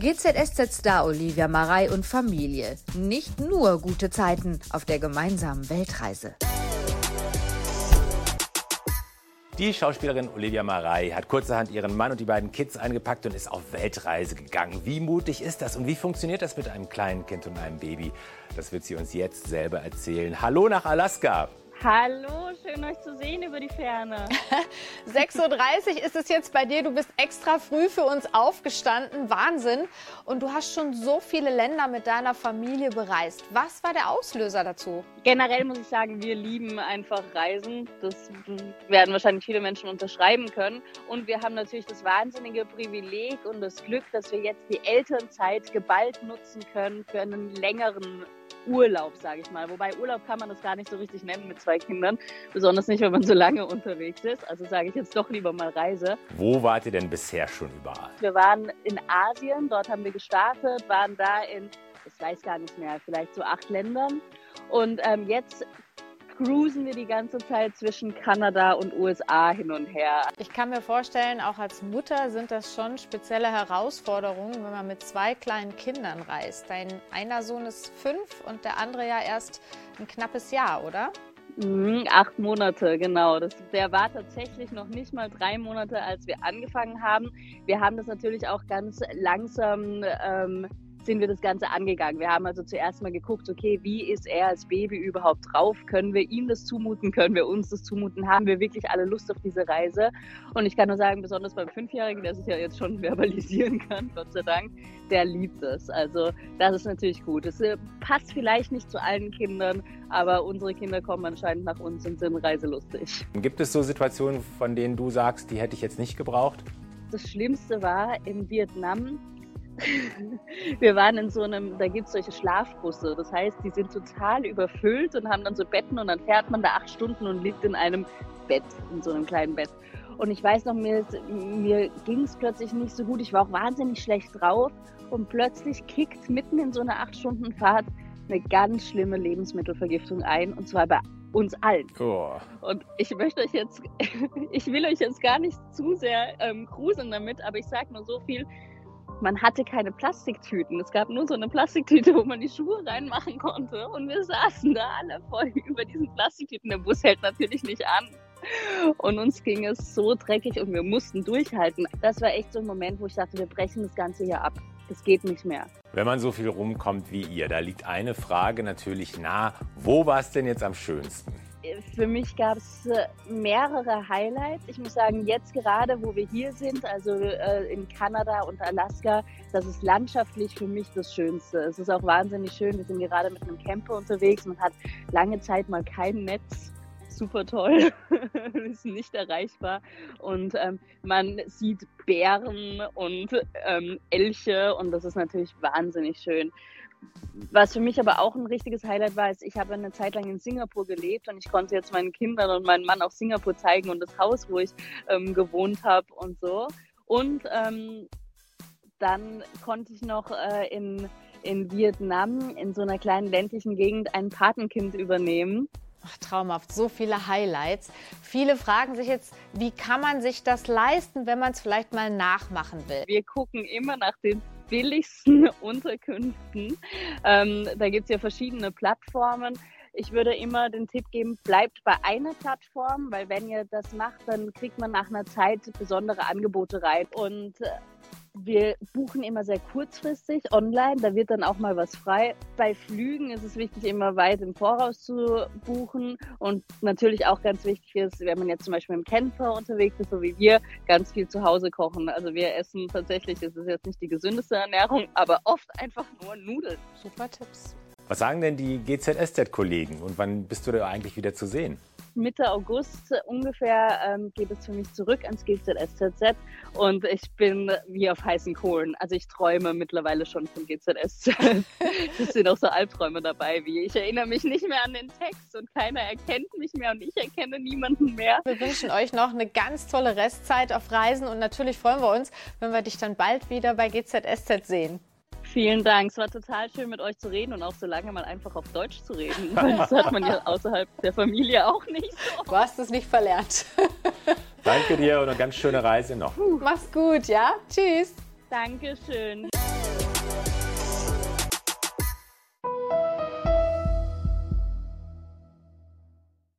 GZSZ-Star Olivia Marei und Familie. Nicht nur gute Zeiten auf der gemeinsamen Weltreise. Die Schauspielerin Olivia Marei hat kurzerhand ihren Mann und die beiden Kids eingepackt und ist auf Weltreise gegangen. Wie mutig ist das und wie funktioniert das mit einem kleinen Kind und einem Baby? Das wird sie uns jetzt selber erzählen. Hallo nach Alaska. Hallo, schön euch zu sehen über die Ferne. 6.30 Uhr ist es jetzt bei dir. Du bist extra früh für uns aufgestanden. Wahnsinn. Und du hast schon so viele Länder mit deiner Familie bereist. Was war der Auslöser dazu? Generell muss ich sagen, wir lieben einfach Reisen. Das werden wahrscheinlich viele Menschen unterschreiben können. Und wir haben natürlich das wahnsinnige Privileg und das Glück, dass wir jetzt die Elternzeit geballt nutzen können für einen längeren Urlaub, sage ich mal. Wobei Urlaub kann man das gar nicht so richtig nennen mit zwei Kindern, besonders nicht, wenn man so lange unterwegs ist. Also sage ich jetzt doch lieber mal Reise. Wo wart ihr denn bisher schon überall? Wir waren in Asien, dort haben wir gestartet, waren da in, ich weiß gar nicht mehr, vielleicht so acht Ländern. Und ähm, jetzt cruisen wir die ganze Zeit zwischen Kanada und USA hin und her. Ich kann mir vorstellen, auch als Mutter sind das schon spezielle Herausforderungen, wenn man mit zwei kleinen Kindern reist. Dein einer Sohn ist fünf und der andere ja erst ein knappes Jahr, oder? Mhm, acht Monate, genau. Das, der war tatsächlich noch nicht mal drei Monate, als wir angefangen haben. Wir haben das natürlich auch ganz langsam ähm, sind wir das Ganze angegangen. Wir haben also zuerst mal geguckt, okay, wie ist er als Baby überhaupt drauf? Können wir ihm das zumuten? Können wir uns das zumuten? Haben wir wirklich alle Lust auf diese Reise? Und ich kann nur sagen, besonders beim Fünfjährigen, der sich ja jetzt schon verbalisieren kann, Gott sei Dank, der liebt es. Also das ist natürlich gut. Es äh, passt vielleicht nicht zu allen Kindern, aber unsere Kinder kommen anscheinend nach uns und sind reiselustig. Gibt es so Situationen, von denen du sagst, die hätte ich jetzt nicht gebraucht? Das Schlimmste war in Vietnam, wir waren in so einem, da gibt es solche Schlafbusse. Das heißt, die sind total überfüllt und haben dann so Betten und dann fährt man da acht Stunden und liegt in einem Bett, in so einem kleinen Bett. Und ich weiß noch, mir, mir ging es plötzlich nicht so gut. Ich war auch wahnsinnig schlecht drauf und plötzlich kickt mitten in so einer acht Stunden Fahrt eine ganz schlimme Lebensmittelvergiftung ein und zwar bei uns allen. Oh. Und ich möchte euch jetzt, ich will euch jetzt gar nicht zu sehr ähm, gruseln damit, aber ich sage nur so viel, man hatte keine Plastiktüten. Es gab nur so eine Plastiktüte, wo man die Schuhe reinmachen konnte. Und wir saßen da alle voll über diesen Plastiktüten. Der Bus hält natürlich nicht an. Und uns ging es so dreckig und wir mussten durchhalten. Das war echt so ein Moment, wo ich dachte, wir brechen das Ganze hier ab. Es geht nicht mehr. Wenn man so viel rumkommt wie ihr, da liegt eine Frage natürlich nah. Wo war es denn jetzt am schönsten? Für mich gab es äh, mehrere Highlights. Ich muss sagen, jetzt gerade, wo wir hier sind, also äh, in Kanada und Alaska, das ist landschaftlich für mich das Schönste. Es ist auch wahnsinnig schön. Wir sind gerade mit einem Camper unterwegs. Man hat lange Zeit mal kein Netz. Super toll, ist nicht erreichbar. Und ähm, man sieht Bären und ähm, Elche und das ist natürlich wahnsinnig schön. Was für mich aber auch ein richtiges Highlight war, ist, ich habe eine Zeit lang in Singapur gelebt und ich konnte jetzt meinen Kindern und meinem Mann auch Singapur zeigen und das Haus, wo ich ähm, gewohnt habe und so. Und ähm, dann konnte ich noch äh, in, in Vietnam in so einer kleinen ländlichen Gegend ein Patenkind übernehmen. Ach, traumhaft, so viele Highlights. Viele fragen sich jetzt, wie kann man sich das leisten, wenn man es vielleicht mal nachmachen will? Wir gucken immer nach den billigsten Unterkünften. Ähm, da gibt es ja verschiedene Plattformen. Ich würde immer den Tipp geben, bleibt bei einer Plattform, weil wenn ihr das macht, dann kriegt man nach einer Zeit besondere Angebote rein. Und äh, wir buchen immer sehr kurzfristig online, da wird dann auch mal was frei. Bei Flügen ist es wichtig, immer weit im Voraus zu buchen und natürlich auch ganz wichtig ist, wenn man jetzt zum Beispiel im Camper unterwegs ist, so wie wir, ganz viel zu Hause kochen. Also wir essen tatsächlich, es ist jetzt nicht die gesündeste Ernährung, aber oft einfach nur Nudeln. Super Tipps. Was sagen denn die GZSZ-Kollegen und wann bist du da eigentlich wieder zu sehen? Mitte August ungefähr ähm, geht es für mich zurück ans GZSZ und ich bin wie auf heißen Kohlen. Also ich träume mittlerweile schon von GZSZ. es sind auch so Albträume dabei, wie ich erinnere mich nicht mehr an den Text und keiner erkennt mich mehr und ich erkenne niemanden mehr. Wir wünschen euch noch eine ganz tolle Restzeit auf Reisen und natürlich freuen wir uns, wenn wir dich dann bald wieder bei GZSZ sehen. Vielen Dank. Es war total schön, mit euch zu reden und auch so lange mal einfach auf Deutsch zu reden. Das hat man ja außerhalb der Familie auch nicht so. Du hast es nicht verlernt. Danke dir und eine ganz schöne Reise noch. Mach's gut, ja? Tschüss. Dankeschön.